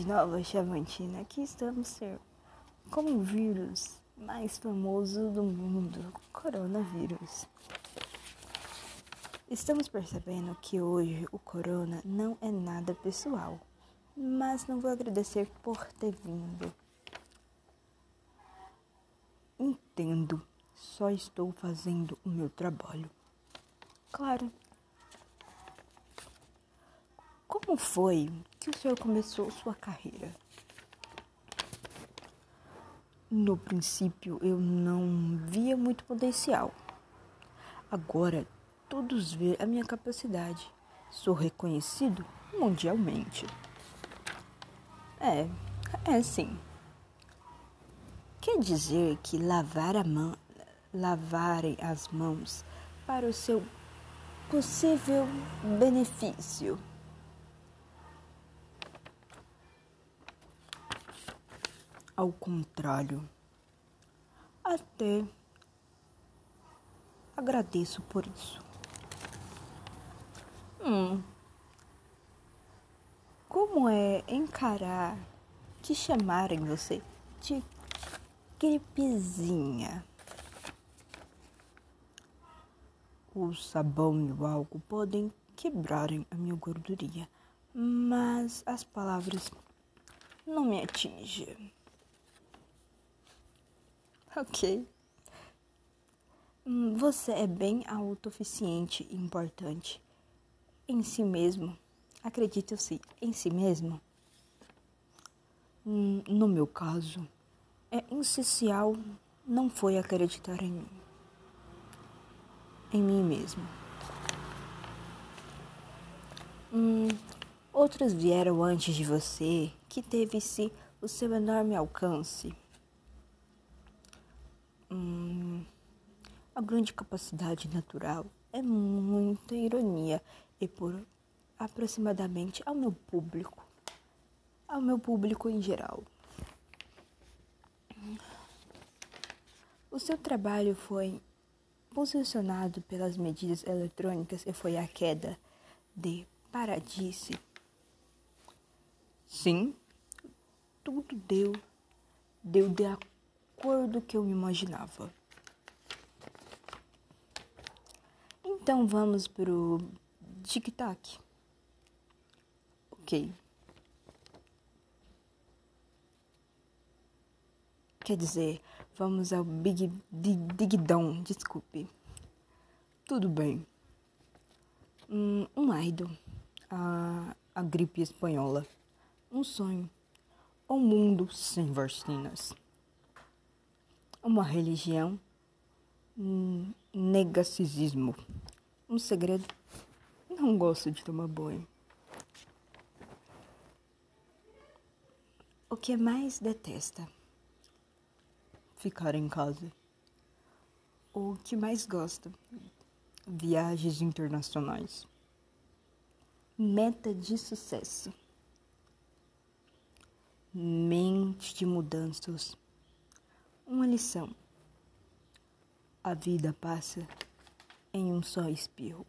Tarde, Nova Chavantina. Aqui estamos com o vírus mais famoso do mundo, coronavírus. Estamos percebendo que hoje o corona não é nada pessoal, mas não vou agradecer por ter vindo. Entendo, só estou fazendo o meu trabalho. Claro. Como foi o senhor começou sua carreira? No princípio, eu não via muito potencial. Agora, todos vê a minha capacidade. Sou reconhecido mundialmente. É, é sim. Quer dizer que lavar a mão, lavarem as mãos para o seu possível benefício. Ao contrário, até agradeço por isso. Hum. Como é encarar te chamarem você de gripezinha? O sabão e o álcool podem quebrarem a minha gordurinha, mas as palavras não me atingem. Ok. Hum, você é bem autossuficiente e importante em si mesmo. Acredite-se em si mesmo. Hum, no meu caso, é essencial não foi acreditar em mim, em mim mesmo. Hum, outros vieram antes de você que teve-se o seu enorme alcance a grande capacidade natural é muita ironia e por aproximadamente ao meu público, ao meu público em geral. O seu trabalho foi posicionado pelas medidas eletrônicas e foi a queda de Paradise. Sim, tudo deu, deu de acordo cor do que eu imaginava. Então vamos pro tic-tac. Ok. Quer dizer, vamos ao Big Digdão, desculpe. Tudo bem. Um, um idol, a, a gripe espanhola, um sonho, um mundo sem vacinas uma religião, um um segredo. Não gosto de tomar banho. O que mais detesta? Ficar em casa. O que mais gosta? Viagens internacionais. Meta de sucesso. Mente de mudanças uma lição. A vida passa em um só espirro.